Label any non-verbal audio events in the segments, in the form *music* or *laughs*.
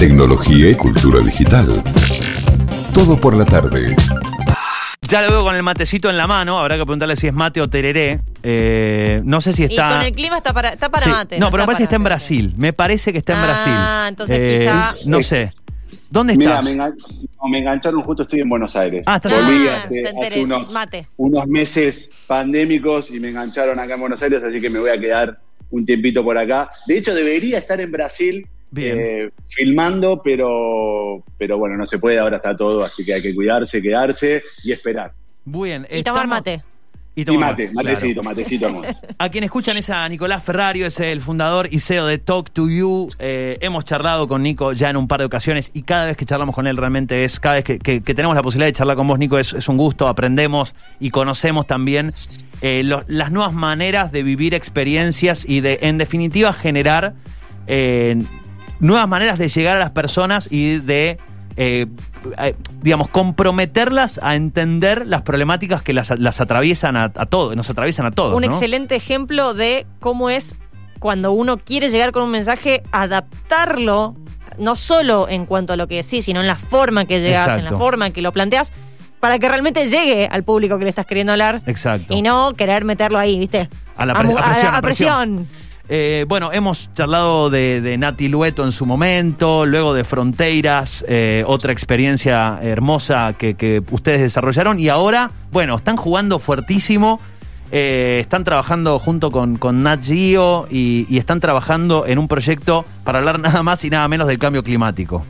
tecnología y cultura digital. Todo por la tarde. Ya lo veo con el matecito en la mano, habrá que preguntarle si es mate o tereré. Eh, no sé si está... Y con el clima está para, está para Sí. mate. No, pero me parece que está en Brasil. Me parece que está en Ah, Brasil. Eh, entonces quizá- No sé. ¿Dónde Mira, estás? me, engan- no, me engancharon justo, estoy en Buenos Aires. Ah, estás Volví Ah, hace, hace enteré, unos, mate. unos meses pandémicos y me engancharon acá en Buenos Aires, así que me voy a quedar un tiempito por acá. De hecho, debería estar en Brasil Bien. eh, filmando, pero, pero bueno, no se puede, ahora está todo, así que hay que cuidarse, quedarse y esperar. Bien. Y tomar mate. Y Y tomar mate, claro. matecito, matecito, *laughs* hermoso. A quien escuchan es a Nicolás Ferrario, es el fundador y CEO de Talk to You. Eh, hemos charlado con Nico ya en un par de ocasiones y cada vez que charlamos con él realmente es, cada vez que, que- que tenemos la posibilidad de charlar con vos, Nico, es, es un gusto, aprendemos y conocemos también eh, lo- las nuevas maneras de vivir experiencias y de, en definitiva, generar eh, nuevas maneras de llegar a las personas y de... eh, eh, digamos, comprometerlas a entender las problemáticas que las, las atraviesan a, a todos, nos atraviesan a todos. Un ¿no? excelente ejemplo de cómo es cuando uno quiere llegar con un mensaje, adaptarlo, no solo en cuanto a lo que decís, sino en la forma que llegas, en la forma en que lo planteas, para que realmente llegue al público que le estás queriendo hablar. Exacto. Y no querer meterlo ahí, ¿viste? A la pre- mu- a presión, a a presión. presión. Eh, bueno, hemos charlado de, de Nati Lueto en su momento, luego de Fronteras, eh, otra experiencia hermosa que, ustedes desarrollaron y ahora, bueno, están jugando fuertísimo, eh, están trabajando junto con, con Nat Geo y, y están trabajando en un proyecto para hablar *laughs* nada más y nada menos del cambio climático.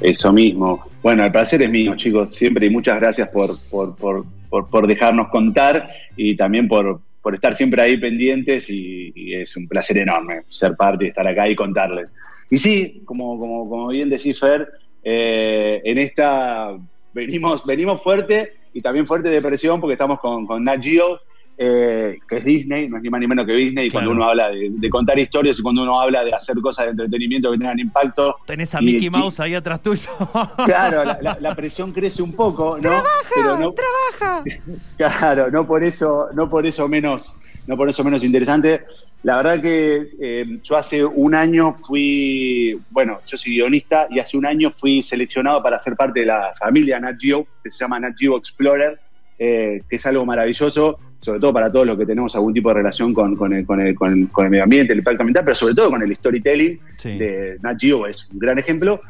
Eso mismo. Bueno, el placer es mío, chicos, siempre y muchas gracias por, por, por, por dejarnos contar y también por, por estar siempre ahí pendientes y, es un placer enorme ser parte y estar acá y contarles. Y sí, como, como, como bien decís, Fer, eh, en esta venimos, venimos fuerte y también fuerte de presión porque estamos con, con Nat Geo, eh, que es Disney, no es ni más ni menos que Disney, y Claro. cuando uno habla de, de contar historias y cuando uno habla de hacer cosas de entretenimiento que tengan impacto, Tenés a Y- Mickey y- Mouse ahí atrás tuyo. *laughs* Claro, la, la- la presión crece un poco, ¿no? Pero no, Trabaja. *laughs* claro, no por eso, no por eso menos, no por eso menos interesante. La verdad que eh, yo hace un año fui, bueno, yo soy guionista y hace un año fui seleccionado para ser parte de la familia Nat Geo, que se llama Nat Geo Explorer, eh, que es algo maravilloso, sobre todo para todos los que tenemos algún tipo de relación con, con el, con, el, con el- con el medio ambiente, el impacto ambiental, pero sobre todo con el storytelling Sí. de Nat Geo, es un gran ejemplo.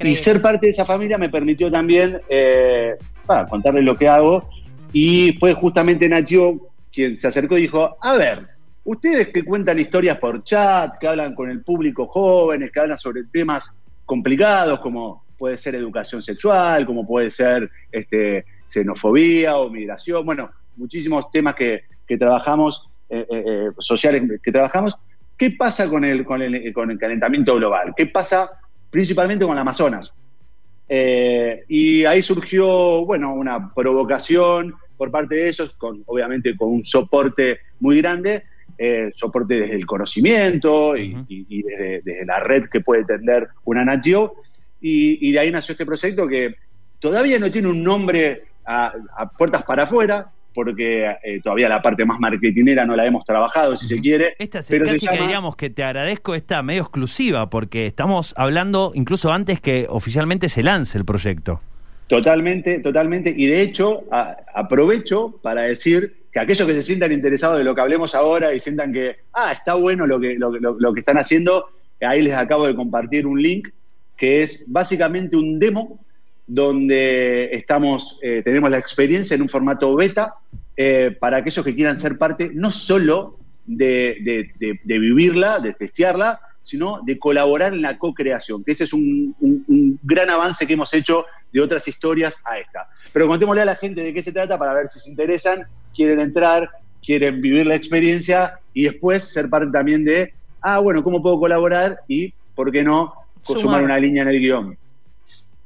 Y ser parte de esa familia me permitió también eh, bah, contarles lo que hago. Y fue justamente Nacho quien se acercó y dijo, a ver, ustedes que cuentan historias por chat, que hablan con el público jóvenes, que hablan sobre temas complicados como puede ser educación sexual, como puede ser este, xenofobía o migración, bueno, muchísimos temas que, que trabajamos, eh, eh, eh, sociales que trabajamos. ¿Qué pasa con el, con, el, con el calentamiento global? ¿Qué pasa principalmente con el Amazonas? Eh, y ahí surgió, bueno, una provocación por parte de ellos, con, obviamente con un soporte muy grande, eh, soporte desde el conocimiento y, y desde, desde la red que puede tender una Natio. Y, y de ahí nació este proyecto que todavía no tiene un nombre a, a puertas para afuera, porque eh, todavía la parte más marketinera no la hemos trabajado, si se quiere. Esta es pero se casi que llama- diríamos que te agradezco esta medio exclusiva, porque estamos hablando incluso antes que oficialmente se lance el proyecto. Totalmente, totalmente. Y de hecho, a- aprovecho para decir que aquellos que se sientan interesados de lo que hablemos ahora y sientan que, ah, está bueno lo que, lo, que- lo- lo que están haciendo, ahí les acabo de compartir un link que es básicamente un demo donde estamos, eh, tenemos la experiencia en un formato beta eh, para aquellos que quieran ser parte no solo de, de- de- de vivirla, de testearla, sino de colaborar en la co-creación, que ese es un, un- un gran avance que hemos hecho de otras historias a esta. Pero contémosle a la gente de qué se trata para ver si se interesan, quieren entrar, quieren vivir la experiencia y después ser parte también de, ah, bueno, ¿cómo puedo colaborar? Y, ¿por qué no? Sumar. Sumar una línea en el guion.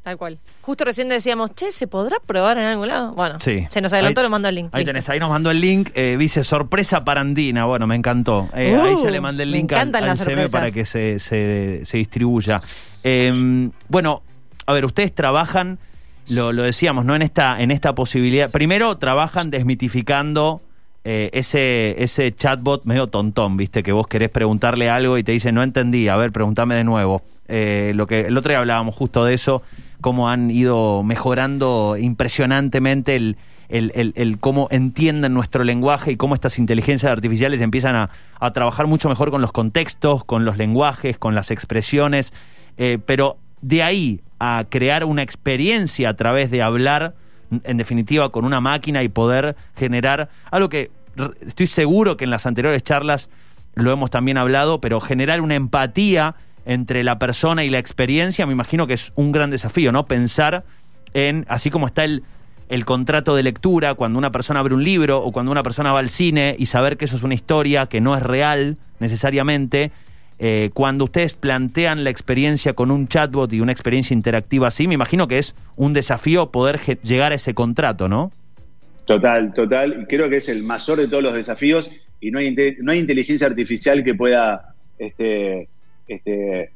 Tal cual. Justo recién decíamos, che, ¿se podrá probar en algún lado? Bueno, Sí. se nos adelantó, Ahí- lo mando el link. Ahí Listo. tenés, ahí nos mandó el link, eh, dice sorpresa para Andina, bueno, me encantó. Eh, Uh, ahí ya le mandé el link al, al sorpresas. para que se, se- se distribuya. Eh, bueno, a ver, ustedes trabajan, lo, lo decíamos, ¿no? En esta, en esta posibilidad. Primero, trabajan desmitificando eh, ese, ese chatbot medio tontón, ¿viste? Que vos querés preguntarle algo y te dice, no entendí, a ver, pregúntame de nuevo. eh, lo que el otro día hablábamos justo de eso, cómo han ido mejorando impresionantemente el, el, el- cómo entienden nuestro lenguaje y cómo estas inteligencias artificiales empiezan a, a trabajar mucho mejor con los contextos, con los lenguajes, con las expresiones, eh, pero de ahí a crear una experiencia a través de hablar, en definitiva, con una máquina y poder generar algo que estoy seguro que en las anteriores charlas lo hemos también hablado, pero generar una empatía entre la persona y la experiencia, me imagino que es un gran desafío, ¿no? Pensar en, así como está el, el contrato de lectura, cuando una persona abre un libro o cuando una persona va al cine y saber que eso es una historia que no es real necesariamente, eh, cuando ustedes plantean la experiencia con un chatbot y una experiencia interactiva así, me imagino que es un desafío poder llegar a ese contrato, ¿no? Total, total. Creo que es el mayor de todos los desafíos y no hay, no hay inteligencia artificial que pueda, este, este,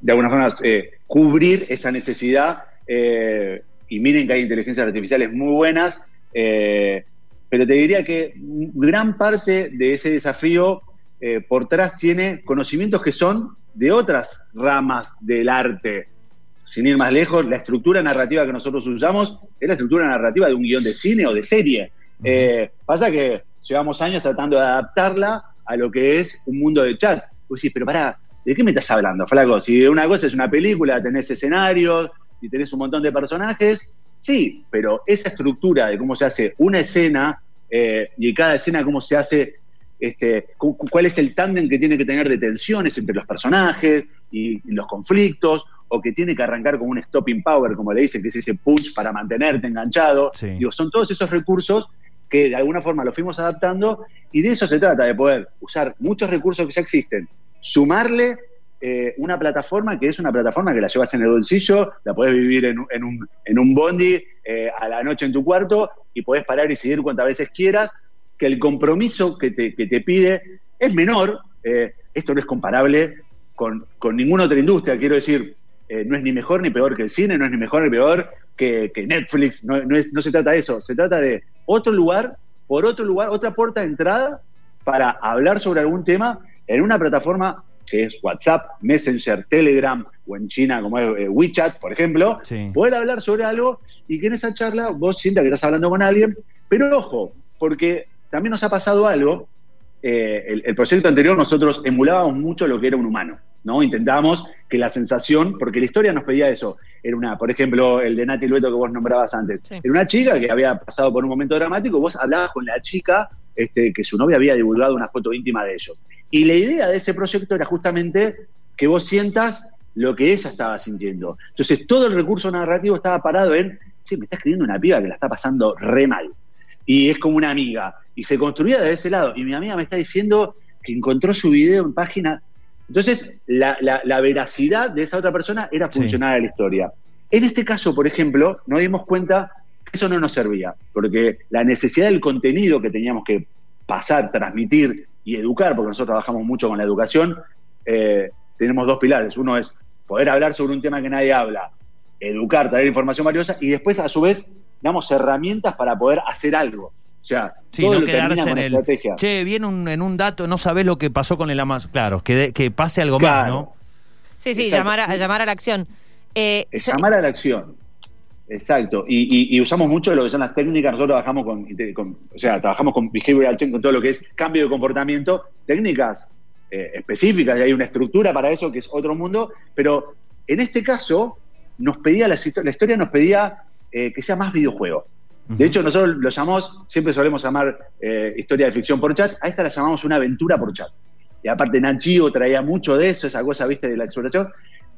de alguna forma, eh, cubrir esa necesidad. eh, y miren que hay inteligencias artificiales muy buenas, eh, pero te diría que gran parte de ese desafío por atrás tiene conocimientos que son de otras ramas del arte sin ir más lejos, la estructura narrativa que nosotros usamos es la estructura narrativa de un guion de cine o de serie. Pasa que llevamos años tratando de adaptarla a lo que es un mundo de chat. Vos decís, pero pará, ¿de qué me estás hablando, flaco? Si una cosa es una película, tenés escenarios y tenés un montón de personajes, sí, pero esa estructura de cómo se hace una escena eh, y cada escena cómo se hace este, cu- cu- cuál es el tándem que tiene que tener de tensiones entre los personajes y, y los conflictos, o que tiene que arrancar con un stopping power, como le dicen, que es ese punch para mantenerte enganchado. Sí. Digo, son todos esos recursos que de alguna forma los fuimos adaptando y de eso se trata, de poder usar muchos recursos que ya existen, sumarle eh, una plataforma que es una plataforma que la llevas en el bolsillo, la podés vivir en, un- en un, en un bondi eh, a la noche en tu cuarto y podés parar y seguir cuantas veces quieras, que el compromiso que te, que te pide es menor, eh, esto no es comparable con, con ninguna otra industria, quiero decir, eh, no es ni mejor ni peor que el cine, no es ni mejor ni peor que, que Netflix, no, no, es- no se trata de eso, se trata de otro lugar, por otro lugar, otra puerta de entrada para hablar sobre algún tema en una plataforma que es WhatsApp, Messenger, Telegram o en China como es eh, WeChat, por ejemplo, Sí. poder hablar sobre algo y que en esa charla vos sientas que estás hablando con alguien, pero ojo, porque también nos ha pasado algo, eh, el, el proyecto anterior nosotros emulábamos mucho lo que era un humano, ¿no? Intentábamos que la sensación, porque la historia nos pedía eso, era una, por ejemplo, el de Nati Lueto que vos nombrabas antes, Sí. era una chica que había pasado por un momento dramático, vos hablabas con la chica este, que su novia había divulgado una foto íntima de ellos. Y la idea de ese proyecto era justamente que vos sientas lo que ella estaba sintiendo. Entonces todo el recurso narrativo estaba parado en, sí, me está escribiendo una piba que la está pasando re mal. Y es como una amiga. Y se construía de ese lado. Y mi amiga me está diciendo que encontró su video en página. Entonces, la, la- la veracidad de esa otra persona era Sí. funcional a la historia. En este caso, por ejemplo, nos dimos cuenta eso no nos servía, porque la necesidad del contenido que teníamos que pasar, transmitir y educar, porque nosotros trabajamos mucho con la educación, eh, tenemos dos pilares. Uno es poder hablar sobre un tema que nadie habla, educar, traer información valiosa, y después, a su vez, damos herramientas para poder hacer algo. O sea, Sí, todo no lo quedarse en el. estrategia. Che, viene un, en un dato, no sabés lo que pasó con el Amazon. Claro, que, de- que pase algo más, Claro. ¿no? Sí, sí, Exacto. llamar a, llamar a la acción. Eh, llamar a la acción. Exacto. Y, y- y usamos mucho lo que son las técnicas. Nosotros trabajamos con, con- o sea, trabajamos con behavioral change, con todo lo que es cambio de comportamiento, técnicas eh, específicas, y hay una estructura para eso que es otro mundo. Pero en este caso, nos pedía la, la historia nos pedía eh, que sea más videojuego. De hecho, nosotros lo llamamos, siempre solemos llamar eh, historia de ficción por chat, a esta la llamamos una aventura por chat. Y aparte Nachio traía mucho de eso, esa cosa, viste, de la exploración.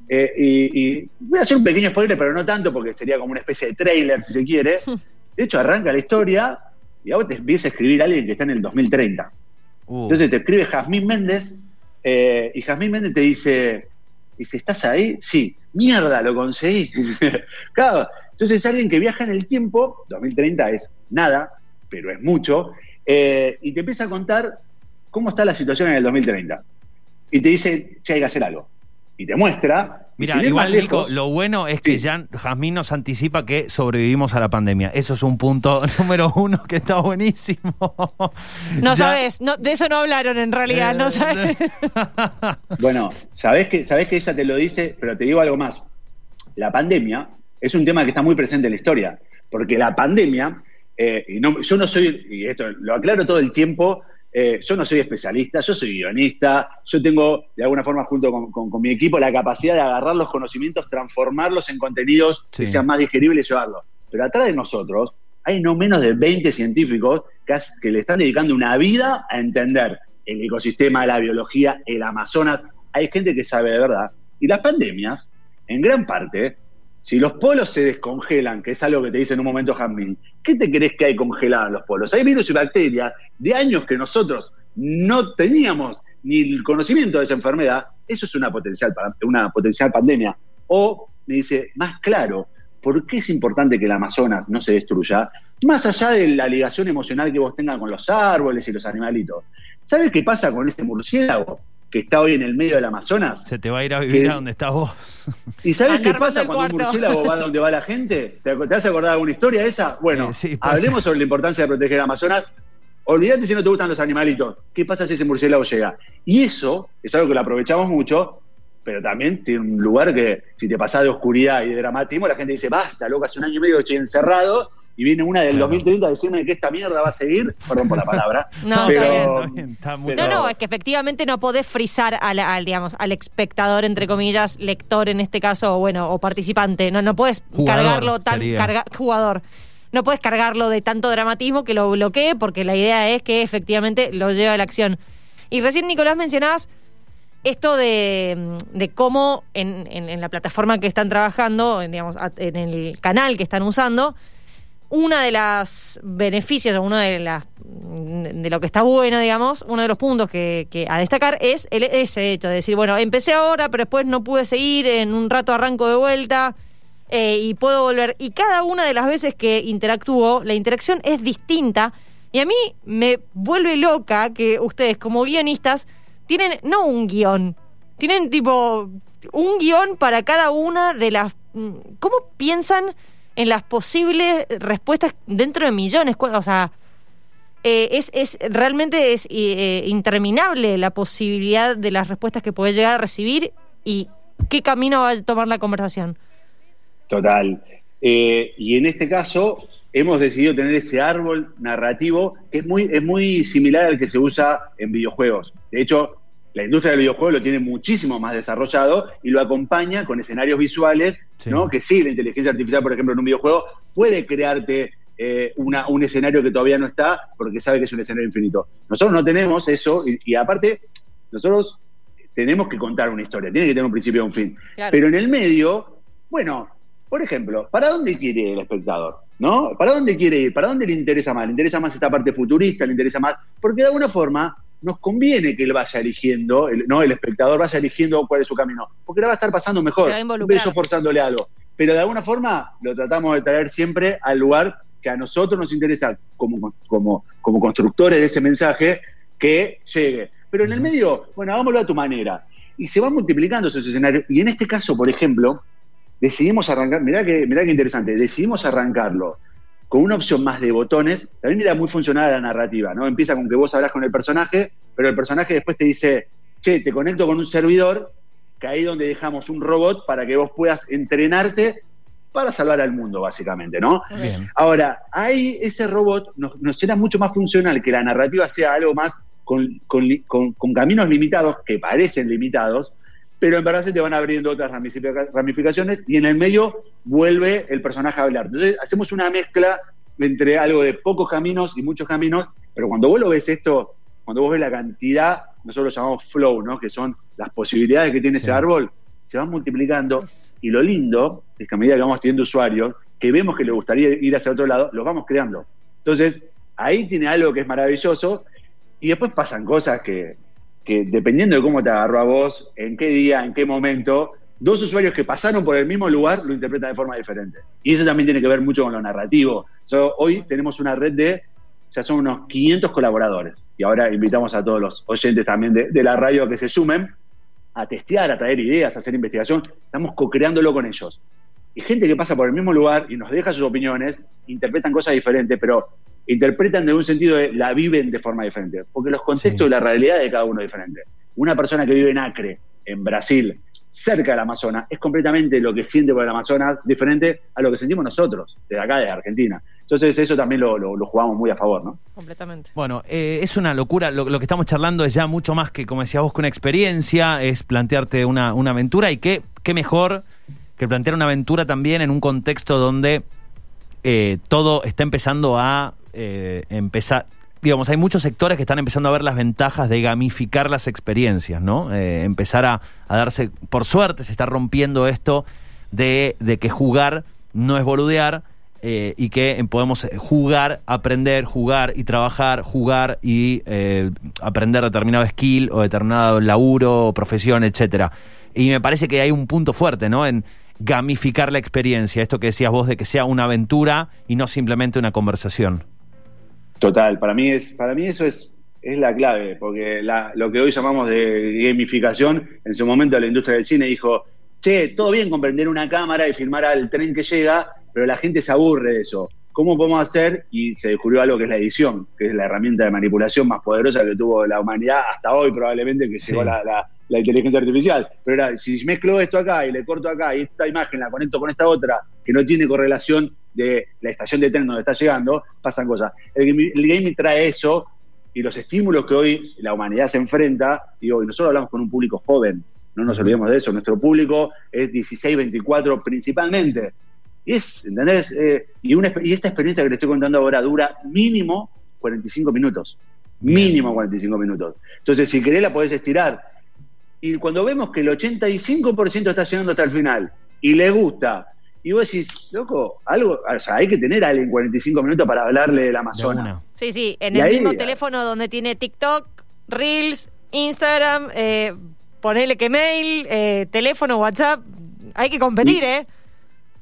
Eh, y, y voy a hacer un pequeño spoiler, pero no tanto, porque sería como una especie de trailer, si se quiere. *laughs* De hecho, arranca la historia y a vos te empieza a escribir alguien que está en el 2030. Uh, Entonces te escribe Jazmín Méndez eh, y Jazmín Méndez te dice, dice, ¿estás ahí? Sí, mierda, lo conseguí. *laughs* claro, entonces es alguien que viaja en el tiempo, 2030 es nada, pero es mucho, eh, y te empieza a contar cómo está la situación en el 2030. Y te dice, che, hay que hacer algo. Y te muestra. Mira, igual Nico, lejos, lo bueno es que Sí. ya Jazmín nos anticipa que sobrevivimos a la pandemia. Eso es un punto *laughs* número uno que está buenísimo. No Ya- sabes, no, de eso no hablaron en realidad, no Eh, sabes. *laughs* Bueno, sabés que, sabés que ella te lo dice, pero te digo algo más. La pandemia es un tema que está muy presente en la historia, porque la pandemia, eh, y no, yo no soy, y esto lo aclaro todo el tiempo, eh, yo no soy especialista, yo soy guionista, yo tengo de alguna forma junto con, con- con mi equipo la capacidad de agarrar los conocimientos, transformarlos en contenidos que sean más digeribles y llevarlos. Pero atrás de nosotros hay no menos de 20 científicos que, que le están dedicando una vida a entender el ecosistema, la biología, el Amazonas. Hay gente que sabe de verdad. Y las pandemias, en gran parte, si los polos se descongelan, que es algo que te dice en un momento Jamín, ¿qué te crees que hay congelado en los polos? Hay virus y bacterias de años que nosotros no teníamos ni el conocimiento de esa enfermedad. Eso es una potencial, una potencial pandemia. O me dice, más claro, ¿por qué es importante que el Amazonas no se destruya? Más allá de la ligación emocional que vos tengas con los árboles y los animalitos. ¿Sabes qué pasa con ese murciélago que está hoy en el medio del Amazonas? Se te va a ir a vivir Que- a donde estás vos. ¿Y sabes qué pasa cuando el un murciélago va donde va la gente? ¿Te, has acordado de alguna historia esa? Bueno, Eh, sí, hablemos sobre la importancia de proteger Amazonas. Olvídate si no te gustan los animalitos. ¿Qué pasa si ese murciélago llega? Y eso es algo que lo aprovechamos mucho, pero también tiene un lugar que, si te pasás de oscuridad y de dramatismo, la gente dice, basta, loco, hace un año y medio que estoy encerrado, y viene una del Claro. 2030 a decirme que esta mierda va a seguir. Perdón por la palabra. *laughs* No, pero, está bien, está bien, está muy No, pero- no, es que efectivamente no podés frizar al, al, digamos, al espectador, entre comillas, lector en este caso, o bueno, o participante. No, no puedes Jugador, cargarlo tan carga- jugador. No puedes cargarlo de tanto dramatismo que lo bloquee, porque la idea es que efectivamente lo lleve a la acción. Y recién, Nicolás, mencionabas esto de, de cómo en, en- en la plataforma que están trabajando, en, digamos, en el canal que están usando, una de las beneficios o uno de las de lo que está bueno, digamos, uno de los puntos que, que a destacar es el, ese hecho de decir, bueno, empecé ahora, pero después no pude seguir, en un rato arranco de vuelta eh, y puedo volver. Y cada una de las veces que interactúo, la interacción es distinta y a mí me vuelve loca que ustedes como guionistas tienen no un guion, tienen tipo un guion para cada una de las... mm, ¿Cómo piensan en las posibles respuestas dentro de millones? O sea, eh, es, es realmente es eh, interminable la posibilidad de las respuestas que podés llegar a recibir y qué camino va a tomar la conversación. Total. Eh, y en este caso hemos decidido tener ese árbol narrativo que es muy, es muy similar al que se usa en videojuegos. De hecho, la industria del videojuego lo tiene muchísimo más desarrollado y lo acompaña con escenarios visuales, Sí. ¿no? Que sí, la inteligencia artificial, por ejemplo, en un videojuego puede crearte eh, una, un escenario que todavía no está porque sabe que es un escenario infinito. Nosotros no tenemos eso y, y aparte, nosotros tenemos que contar una historia, tiene que tener un principio y un fin. Claro. Pero en el medio, bueno, por ejemplo, ¿para dónde quiere ir el espectador? ¿No? ¿Para dónde quiere ir? ¿Para dónde le interesa más? ¿Le interesa más esta parte futurista? ¿Le interesa más? Porque de alguna forma nos conviene que él vaya eligiendo, el, no el espectador vaya eligiendo cuál es su camino, porque le va a estar pasando mejor, Se va a involucrar. eso forzándole algo. Pero de alguna forma lo tratamos de traer siempre al lugar que a nosotros nos interesa como, como, como constructores de ese mensaje que llegue. Pero en el medio, bueno, hagámoslo a tu manera. Y se van multiplicando esos escenarios. Y en este caso, por ejemplo, decidimos arrancar, mirá que, mirá que interesante, decidimos arrancarlo con una opción más de botones, también era muy funcional la narrativa, ¿no? Empieza con que vos hablas con el personaje, pero el personaje después te dice, che, te conecto con un servidor, que ahí es donde dejamos un robot para que vos puedas entrenarte para salvar al mundo, básicamente, ¿no? Bien. Ahora, ahí ese robot nos, nos era mucho más funcional que la narrativa sea algo más con, con li- con- con caminos limitados, que parecen limitados, pero en verdad se te van abriendo otras ramifica- ramificaciones y en el medio vuelve el personaje a hablar. Entonces hacemos una mezcla entre algo de pocos caminos y muchos caminos, pero cuando vos lo ves esto, cuando vos ves la cantidad, nosotros lo llamamos flow, ¿no? que son las posibilidades que tiene Sí. ese árbol, se van multiplicando y lo lindo es que a medida que vamos teniendo usuarios, que vemos que le gustaría ir hacia otro lado, los vamos creando. Entonces, ahí tiene algo que es maravilloso y después pasan cosas que, que dependiendo de cómo te agarró a vos, en qué día, en qué momento, dos usuarios que pasaron por el mismo lugar lo interpretan de forma diferente. Y eso también tiene que ver mucho con lo narrativo. So, hoy tenemos una red de, ya son unos 500 colaboradores. Y ahora invitamos a todos los oyentes también de, de la radio a que se sumen. a testear, a traer ideas, a hacer investigación, estamos co-creándolo con ellos. Y gente que pasa por el mismo lugar y nos deja sus opiniones, interpretan cosas diferentes, pero interpretan de un sentido de la viven de forma diferente, porque los contextos Sí. y la realidad de cada uno es diferente. Una persona que vive en Acre, en Brasil, cerca del Amazonas, es completamente lo que siente por el Amazonas diferente a lo que sentimos nosotros, desde acá, desde Argentina. Entonces eso también lo, lo- lo jugamos muy a favor, ¿no? Completamente. Bueno, eh, es una locura. Lo, lo que estamos charlando es ya mucho más que, como decías vos, que una experiencia, es plantearte una, una aventura y qué, qué mejor que plantear una aventura también en un contexto donde eh, todo está empezando a eh, empezar. Digamos, hay muchos sectores que están empezando a ver las ventajas de gamificar las experiencias, ¿no? Eh, empezar a, a darse. Por suerte se está rompiendo esto de, de que jugar no es boludear eh, y que podemos jugar, aprender, jugar y trabajar, jugar y aprender determinado skill o determinado laburo, profesión, etcétera. Y me parece que hay un punto fuerte, ¿no? En gamificar la experiencia, esto que decías vos de que sea una aventura y no simplemente una conversación. Total, para mí es, para mí eso es, es la clave, porque la- lo que hoy llamamos de gamificación, en su momento la industria del cine dijo, che, todo bien con prender una cámara y filmar al tren que llega, pero la gente se aburre de eso. ¿Cómo podemos hacer? Y se descubrió algo que es la edición, que es la herramienta de manipulación más poderosa que tuvo la humanidad hasta hoy probablemente que llegó la- la inteligencia artificial. Pero era, si mezclo esto acá y le corto acá y esta imagen la conecto con esta otra que no tiene correlación de la estación de tren donde está llegando, pasan cosas. El, gaming- el gaming trae eso y los estímulos que hoy la humanidad se enfrenta, y nosotros hablamos con un público joven, no nos olvidemos de eso, nuestro público es 16, 24 principalmente. Y es, ¿entendés? Eh, y, una, y esta experiencia que le estoy contando ahora dura mínimo 45 minutos. Mínimo 45 minutos. Entonces, si querés, la podés estirar. Y cuando vemos que el 85% está llegando hasta el final y le gusta, y vos decís, loco, algo, o sea, hay que tener a alguien 45 minutos para hablarle del De Amazonas. Sí, sí, en Y el ahí- mismo teléfono donde tiene TikTok, Reels, Instagram, eh, ponele que mail, eh, teléfono, WhatsApp. Hay que competir, Y- ¿eh?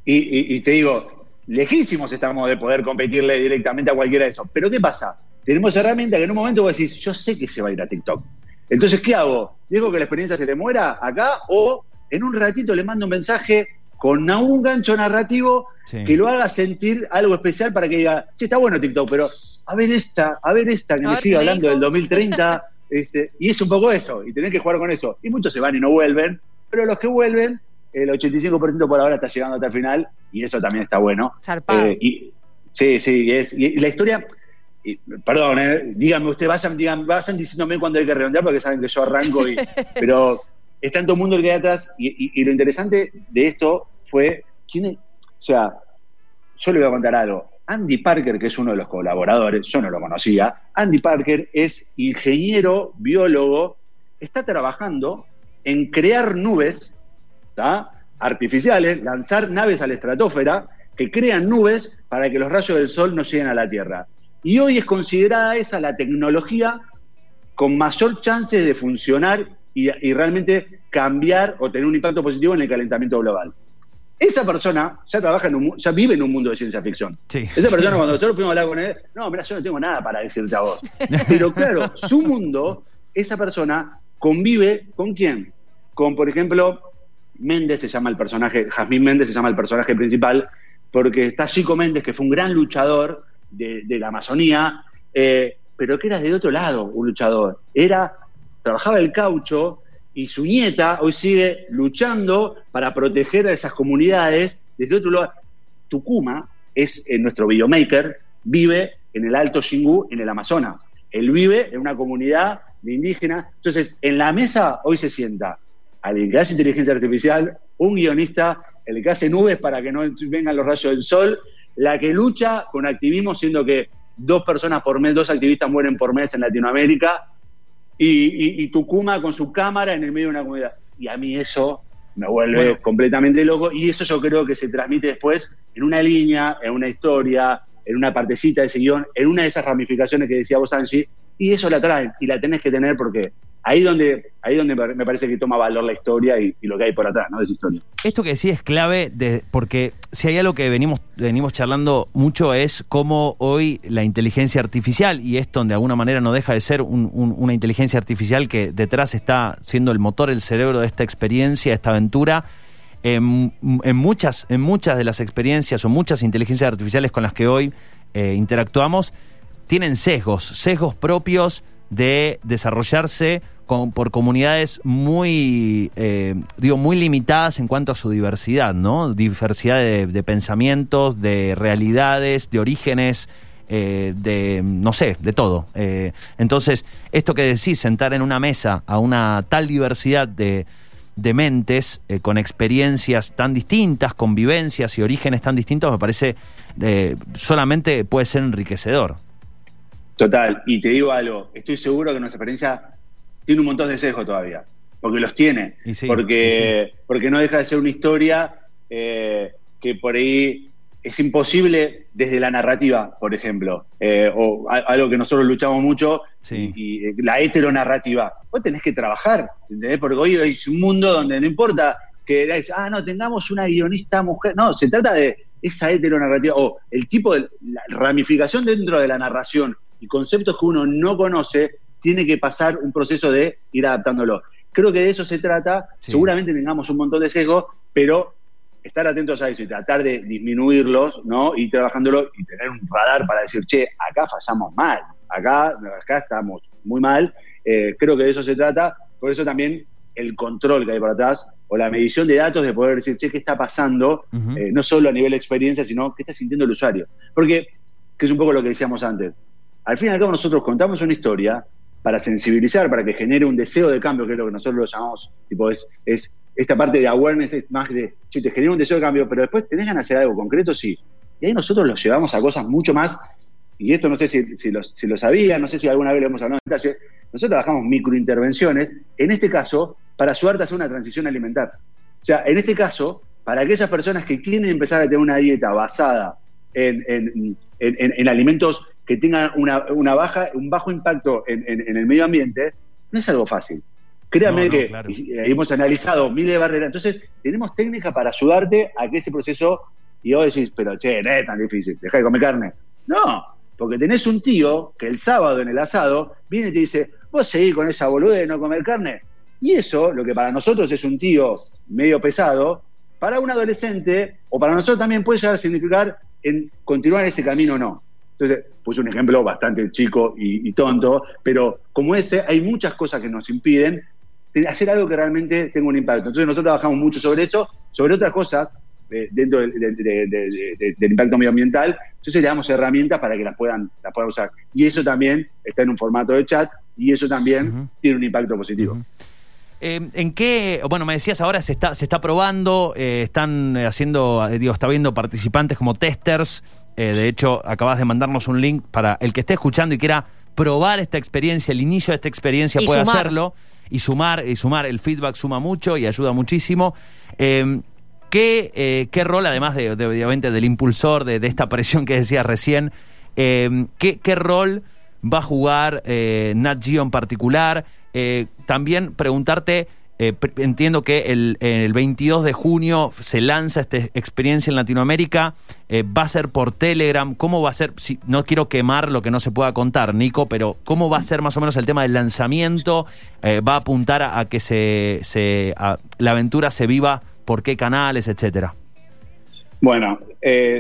Y, y- y te digo, lejísimos estamos de poder competirle directamente a cualquiera de esos. Pero ¿qué pasa? Tenemos herramientas que en un momento vos decís, yo sé que se va a ir a TikTok. Entonces, ¿qué hago? ¿Dejo que la experiencia se le muera acá o en un ratito le mando un mensaje con un gancho narrativo Sí. que lo haga sentir algo especial para que diga, che, está bueno TikTok, pero a ver esta, a ver esta que A me sigue hablando del 2030. *laughs* este, y es un poco eso, y tenés que jugar con eso. Y muchos se van y no vuelven, pero los que vuelven, el 85% por ahora está llegando hasta el final, y eso también está bueno. Zarpado. Eh, y, sí, sí, y es, y la historia, y- perdón, eh, díganme usted, vayan, digan, vayan diciéndome cuándo hay que redondear porque saben que yo arranco, y, *laughs* pero todo el mundo el que hay atrás, y, lo interesante de esto fue, ¿quién es? o sea, yo le voy a contar algo. Andy Parker, que es uno de los colaboradores, yo no lo conocía, Andy Parker es ingeniero, biólogo, está trabajando en crear nubes artificiales, lanzar naves a la estratosfera que crean nubes para que los rayos del sol no lleguen a la Tierra. Y hoy es considerada esa la tecnología con mayor chance de funcionar y, y realmente cambiar o tener un impacto positivo en el calentamiento global. Esa persona ya trabaja en un, ya vive en un mundo de ciencia ficción. Sí. Esa persona cuando nosotros fuimos a hablar con él, no, mira, yo no tengo nada para decirte a vos. Pero claro, su mundo, esa persona convive con quién? Con, por ejemplo, Méndez se llama el personaje, Jazmín Méndez se llama el personaje principal, porque está Chico Méndez, que fue un gran luchador de, de la Amazonía, eh, pero que era de otro lado, un luchador. Era, trabajaba el caucho y su nieta hoy sigue luchando para proteger a esas comunidades desde otro lugar. Tucuma es eh, nuestro videomaker, vive en el Alto Xingú, en el Amazonas. Él vive en una comunidad de indígenas. Entonces, en la mesa hoy se sienta alguien que hace inteligencia artificial, un guionista, el que hace nubes para que no vengan los rayos del sol, la que lucha con activismo, siendo que dos personas por mes, dos activistas mueren por mes en Latinoamérica, y, y- y Tucuma con su cámara en el medio de una comunidad. Y a mí eso me vuelve Bueno. completamente loco, y eso yo creo que se transmite después en una línea, en una historia, en una partecita de ese guion, en una de esas ramificaciones que decía vos, Angie, y eso la traen, y la tenés que tener porque ahí donde, ahí donde me parece que toma valor la historia y, lo que hay por atrás, ¿no? De esa historia. Esto que decís es clave porque si hay algo que venimos, venimos charlando mucho es cómo hoy la inteligencia artificial, y esto de alguna manera no deja de ser una inteligencia artificial que detrás está siendo el motor, el cerebro de esta experiencia, esta aventura, en, muchas, en muchas de las experiencias o muchas inteligencias artificiales con las que hoy eh, interactuamos, tienen sesgos, sesgos propios de desarrollarse por comunidades muy, eh, digo, muy limitadas en cuanto a su diversidad, ¿no? Diversidad de, pensamientos, de realidades, de orígenes, eh, de, no sé, de todo. Eh, entonces, esto que decís, sentar en una mesa a una tal diversidad de, de mentes con experiencias tan distintas, convivencias y orígenes tan distintos, me parece solamente puede ser enriquecedor. Total, y te digo algo, estoy seguro que nuestra experiencia tiene un montón de sesgo todavía, porque los tiene, porque, porque no deja de ser una historia eh, que por ahí es imposible desde la narrativa, por ejemplo, eh, o algo que nosotros luchamos mucho, y, eh, la heteronarrativa. Vos tenés que trabajar, ¿entendés? Porque hoy es un mundo donde no importa que, ah, no, tengamos una guionista mujer, no, se trata de esa heteronarrativa, o el tipo de la ramificación dentro de la narración y conceptos que uno no conoce, tiene que pasar un proceso de ir adaptándolo. Creo que de eso se trata, seguramente tengamos un montón de sesgos, pero estar atentos a eso y tratar de disminuirlos, ¿no? Y trabajándolo y tener un radar para decir, che, acá fallamos mal, acá, acá estamos muy mal. Eh, creo que de eso se trata, por eso también el control que hay por atrás o la medición de datos de poder decir, che, ¿qué está pasando? Eh, no solo a nivel de experiencia, sino qué está sintiendo el usuario. Porque, que es un poco lo que decíamos antes, al fin y al cabo nosotros contamos una historia para sensibilizar, para que genere un deseo de cambio, que es lo que nosotros lo llamamos, tipo, es, es esta parte de awareness, es más de, che, te genera un deseo de cambio, pero después tenés ganas de hacer algo concreto, sí. Y ahí nosotros lo llevamos a cosas mucho más, y esto no sé si, si, lo, si sabía, no sé si alguna vez lo hemos hablado en detalle, nosotros trabajamos microintervenciones, en este caso, para ayudarte a hacer una transición alimentar. O sea, en este caso, para aquellas personas que quieren empezar a tener una dieta basada en, en alimentos que tenga una, baja, un bajo impacto en, el medio ambiente, no es algo fácil. Créanme que hemos analizado miles de barreras. Entonces, tenemos técnicas para ayudarte a que ese proceso, y vos decís, pero che, no es tan difícil, deja de comer carne. No, porque tenés un tío que el sábado en el asado viene y te dice, vos seguís con esa boluda de no comer carne. Y eso, lo que para nosotros es un tío medio pesado, para un adolescente, o para nosotros también puede llegar a significar en continuar ese camino o no. Entonces, puse un ejemplo bastante chico y, tonto, pero como ese, hay muchas cosas que nos impiden hacer algo que realmente tenga un impacto. Entonces, nosotros trabajamos mucho sobre eso, sobre otras cosas eh, dentro del, impacto medioambiental. Entonces, le damos herramientas para que las puedan, las puedan usar. Y eso también está en un formato de chat y eso también tiene un impacto positivo. Eh, ¿En qué, bueno, me decías ahora se está, se está probando, eh, están haciendo, digo, está viendo participantes como testers, eh, de hecho, acabas de mandarnos un link para el que esté escuchando y quiera probar esta experiencia, el inicio de esta experiencia, puede hacerlo y sumar, y sumar. El feedback suma mucho y ayuda muchísimo. Em, ¿qué, ¿qué, rol, además de, obviamente del impulsor, de, esta presión que decías recién, em, ¿qué, ¿qué, rol va a jugar eh, Nat Geo en particular? Eh, también preguntarte eh, entiendo que el, 22 de junio se lanza esta experiencia en Latinoamérica. Eh, va a ser por Telegram. ¿Cómo va a ser? No quiero quemar lo que no se pueda contar, Nico, pero ¿cómo va a ser más o menos el tema del lanzamiento? Eh, ¿Va a apuntar a, que se, se la aventura se viva por qué canales, etcétera? Bueno,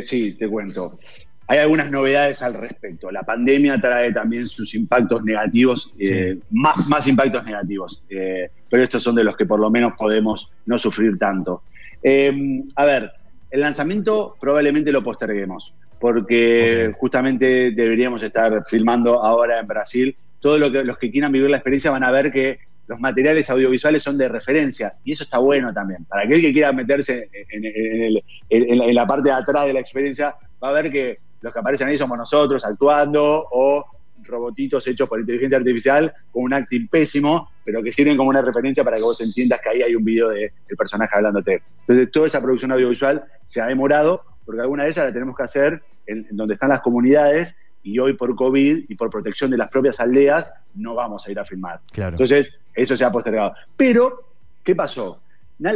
sí, te cuento hay algunas novedades al respecto. La pandemia trae también sus impactos negativos, eh, más, más impactos negativos, eh, pero estos son de los que por lo menos podemos no sufrir tanto. Em, a ver, el lanzamiento probablemente lo posterguemos, porque justamente deberíamos estar filmando ahora en Brasil. Todos lo que, los que quieran vivir la experiencia van a ver que los materiales audiovisuales son de referencia y eso está bueno también. Para aquel que quiera meterse en la parte de atrás de la experiencia, va a ver que los que aparecen ahí somos nosotros actuando o robotitos hechos por inteligencia artificial con un acting pésimo, pero que sirven como una referencia para que vos entiendas que ahí hay un video del personaje hablándote. Entonces, toda esa producción audiovisual se ha demorado porque alguna de ellas la tenemos que hacer en, donde están las comunidades y hoy por COVID y por protección de las propias aldeas no vamos a ir a filmar. Claro. Entonces, eso se ha postergado. Pero, ¿qué pasó?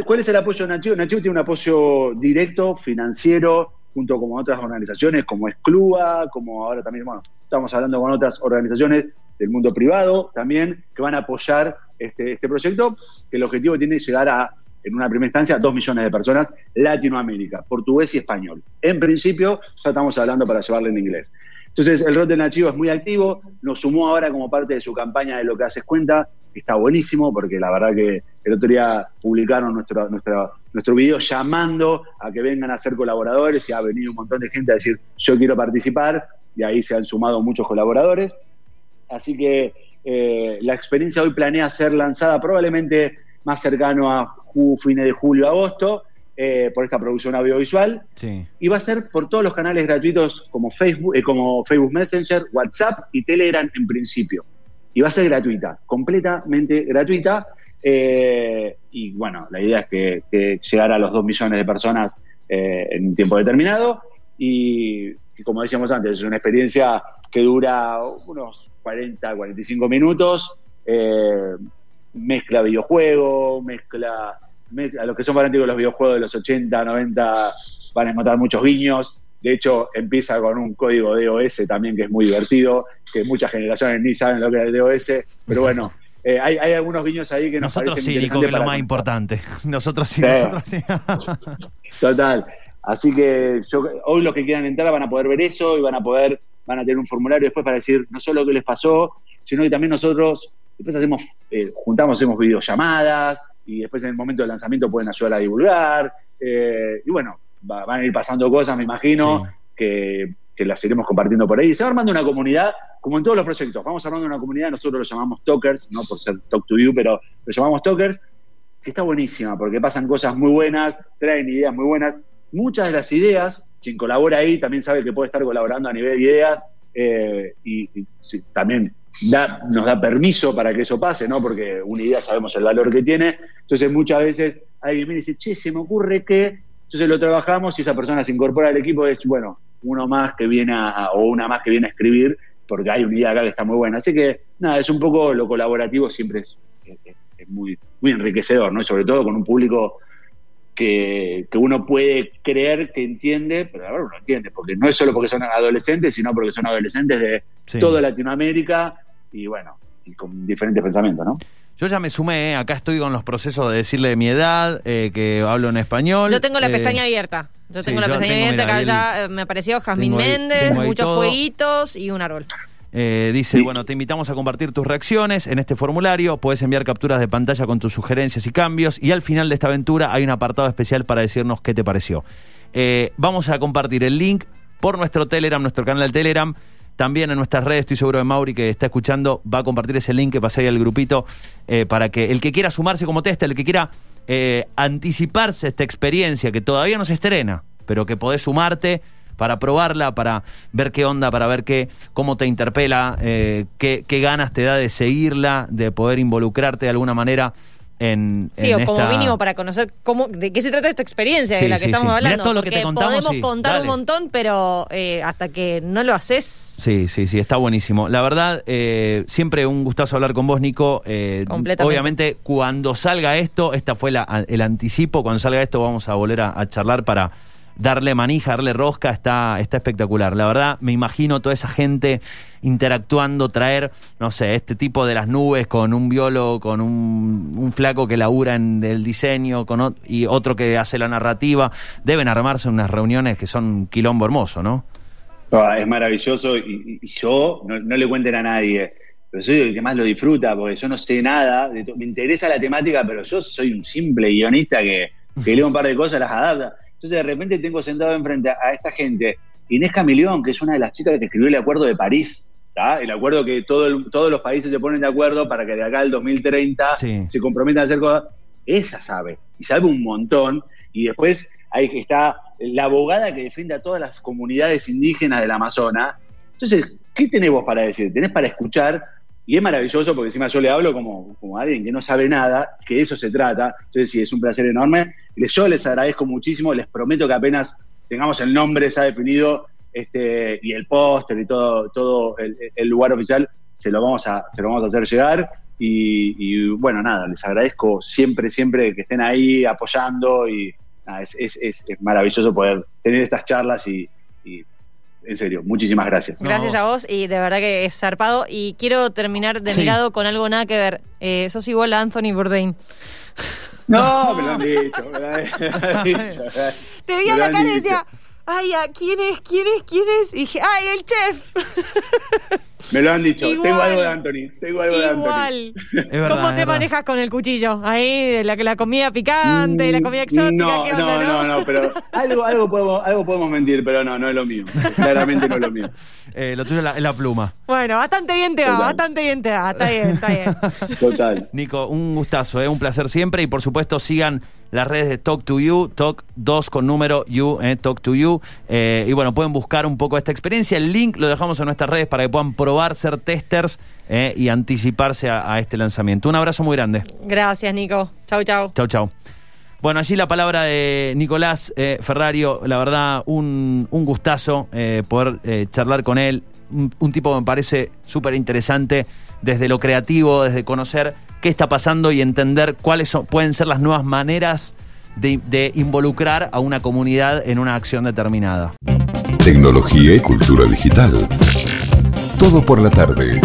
¿Cuál es el apoyo de Nachivo? Nachivo tiene un apoyo directo, financiero, junto con otras organizaciones como Exclua, como ahora también, bueno, estamos hablando con otras organizaciones del mundo privado también, que van a apoyar este, este proyecto, que el objetivo tiene llegar a, en una primera instancia, dos millones de personas, Latinoamérica, portugués y español. En principio, ya estamos hablando para llevarle en inglés. Entonces, el rol de Nachivo es muy activo, nos sumó ahora como parte de su campaña de lo que haces cuenta, que está buenísimo, porque la verdad que el otro día publicaron nuestro, nuestro, nuestro video llamando a que vengan a ser colaboradores y ha venido un montón de gente a decir, yo quiero participar, y ahí se han sumado muchos colaboradores. Así que eh, la experiencia hoy planea ser lanzada probablemente más cercano a fines de julio, agosto, eh, por esta producción audiovisual Sí. y va a ser por todos los canales gratuitos como Facebook, eh, como Facebook Messenger, WhatsApp y Telegram en principio. Y va a ser gratuita, completamente gratuita. Eh, y bueno, la idea es que, que llegara a los 2 millones de personas eh, en un tiempo determinado. Y, como decíamos antes, es una experiencia que dura unos 40, 45 minutos. eh, mezcla videojuego, mezcla, mezcla- a los que son fanáticos de los videojuegos de los 80, 90 van a encontrar muchos guiños. De hecho, empieza con un código DOS también que es muy divertido, que muchas generaciones ni saben lo que es DOS, pero bueno, eh, hay, hay algunos guiños ahí que nos Nosotros sí, Nico, que es lo más contar. importante. *laughs* Nosotros sí, Sí. nosotros sí. *laughs* Total. Así que yo, hoy los que quieran entrar van a poder ver eso y van a poder, van a tener un formulario después para decir no solo qué les pasó, sino que también nosotros después hacemos, eh, juntamos, hacemos videollamadas y después en el momento del lanzamiento pueden ayudar a divulgar. eh, y bueno, va- van a ir pasando cosas, me imagino, Sí. que, que las iremos compartiendo por ahí. Se va armando una comunidad, como en todos los proyectos, vamos armando una comunidad, nosotros lo llamamos Talkers, no por ser Talk to You, pero lo llamamos Talkers, que está buenísima, porque pasan cosas muy buenas, traen ideas muy buenas. Muchas de las ideas, quien colabora ahí también sabe que puede estar colaborando a nivel de ideas eh, y, y también da, nos da permiso para que eso pase, ¿no? Porque una idea sabemos el valor que tiene. Entonces muchas veces alguien me dice, che, se me ocurre que... Entonces lo trabajamos y esa persona se incorpora al equipo, es, bueno, uno más que viene a, o una más que viene a escribir, porque hay una idea acá que está muy buena. Así que, nada, es un poco lo colaborativo, siempre es, es- es muy, muy enriquecedor, ¿no? Y sobre todo con un público que, que uno puede creer que entiende, pero la verdad uno entiende, porque no es solo porque son adolescentes, sino porque son adolescentes de Sí. toda Latinoamérica y bueno, y con diferentes pensamientos, ¿no? Yo ya me sumé, eh, acá estoy con los procesos de decirle mi edad, eh, que hablo en español. Yo tengo la eh, pestaña abierta. Yo sí, tengo la yo pestaña ahí ya eh, me apareció Jazmín Méndez, muchos todo. fueguitos y un árbol. Eh, dice, Sí. bueno, te invitamos a compartir tus reacciones en este formulario, puedes enviar capturas de pantalla con tus sugerencias y cambios y al final de esta aventura hay un apartado especial para decirnos qué te pareció. Eh, vamos a compartir el link por nuestro Telegram, nuestro canal de Telegram, también en nuestras redes, estoy seguro de Mauri que está escuchando, va a compartir ese link que pasé ahí al grupito eh, para que el que quiera sumarse como testa, el que quiera eh, anticiparse esta experiencia que todavía no se estrena, pero que podés sumarte para probarla, para ver qué onda, para ver qué, cómo te interpela, eh, qué ganas te da de seguirla, de poder involucrarte de alguna manera en, Sí, en o como mínimo para conocer cómo, de qué se trata esta experiencia Sí, de la que sí, estamos sí. Mirá hablando. todo lo que te contamos, podemos contar dale. un montón, pero eh, hasta que no lo haces, Sí, sí, sí, está buenísimo. La verdad, eh, siempre un gustazo hablar con vos, Nico. Eh, Completamente. Obviamente, cuando salga esto, esta fue la- el anticipo, cuando salga esto vamos a volver a, a charlar para darle manija, darle rosca, está, está espectacular. La verdad, me imagino toda esa gente interactuando, traer, no sé, este tipo de las nubes con un biólogo, con un, flaco que labura en el diseño con y otro que hace la narrativa. Deben armarse unas reuniones que son un quilombo hermoso, ¿no? Ah, es maravilloso y, yo no, le cuenten a nadie, pero soy el que más lo disfruta porque yo no sé nada, de me interesa la temática, pero yo soy un simple guionista que, que leo un par de cosas, las adapta. Entonces de repente tengo sentado enfrente a esta gente, Inés Camilión, que es una de las chicas que escribió el Acuerdo de París, ¿tá? el acuerdo que todo el- todos los países se ponen de acuerdo para que de acá al 2030 Sí. se comprometan a hacer cosas. Ella sabe, y sabe un montón, y después ahí está la abogada que defiende a todas las comunidades indígenas del Amazonas. Entonces, ¿qué tenés vos para decir? Tenés para escuchar, y es maravilloso porque encima yo le hablo como, como alguien que no sabe nada, que de eso se trata. Entonces, sí, es un placer enorme. Yo les agradezco muchísimo, les prometo que apenas tengamos el nombre ya definido, este, y el póster y todo, todo el, lugar oficial se lo vamos a, se lo vamos a hacer llegar. Y, bueno, nada, les agradezco siempre, siempre que estén ahí apoyando y nada, es, es, es, maravilloso poder tener estas charlas y en serio, muchísimas gracias. Gracias a vos y de verdad que es zarpado. Y quiero terminar de Sí. mi lado con algo nada que ver. Eh, sos igual a Anthony Bourdain. No, me lo han dicho, me lo han *laughs* dicho. Te vi a la cara y decía, ay, ¿a ¿quién es? ¿Quién es? ¿Quién es? Y dije, ay, el chef. *laughs* Me lo han dicho. Igual. Tengo algo de Anthony. Tengo algo de Anthony. Igual. *laughs* Es verdad, ¿Cómo te manejas con el cuchillo? Ahí, la, la comida picante, la comida exótica. No, ¿qué onda, no, no, no, pero *laughs* algo, algo, podemos, algo podemos mentir, pero no, no es lo mío. Claramente no es lo mío. Eh, lo tuyo es la, es la pluma. Bueno, bastante bien te va, Total. bastante bien te va. Está bien, está bien. Total. Nico, un gustazo, ¿eh? un placer siempre. Y por supuesto, sigan las redes de Talk to You, Talk 2 con número You, eh, Talk to You. Eh, y bueno, pueden buscar un poco esta experiencia. El link lo dejamos en nuestras redes para que puedan probar, ser testers eh, y anticiparse a, a este lanzamiento. Un abrazo muy grande. Gracias, Nico. Chau, chau. Chau, chau. Bueno, allí la palabra de Nicolás eh, Ferrario, la verdad, un, un gustazo eh, poder eh, charlar con él. Un, un tipo que me parece súper interesante desde lo creativo, desde conocer qué está pasando y entender cuáles pueden ser las nuevas maneras de involucrar a una comunidad en una acción determinada. Tecnología y cultura digital. Todo por la tarde.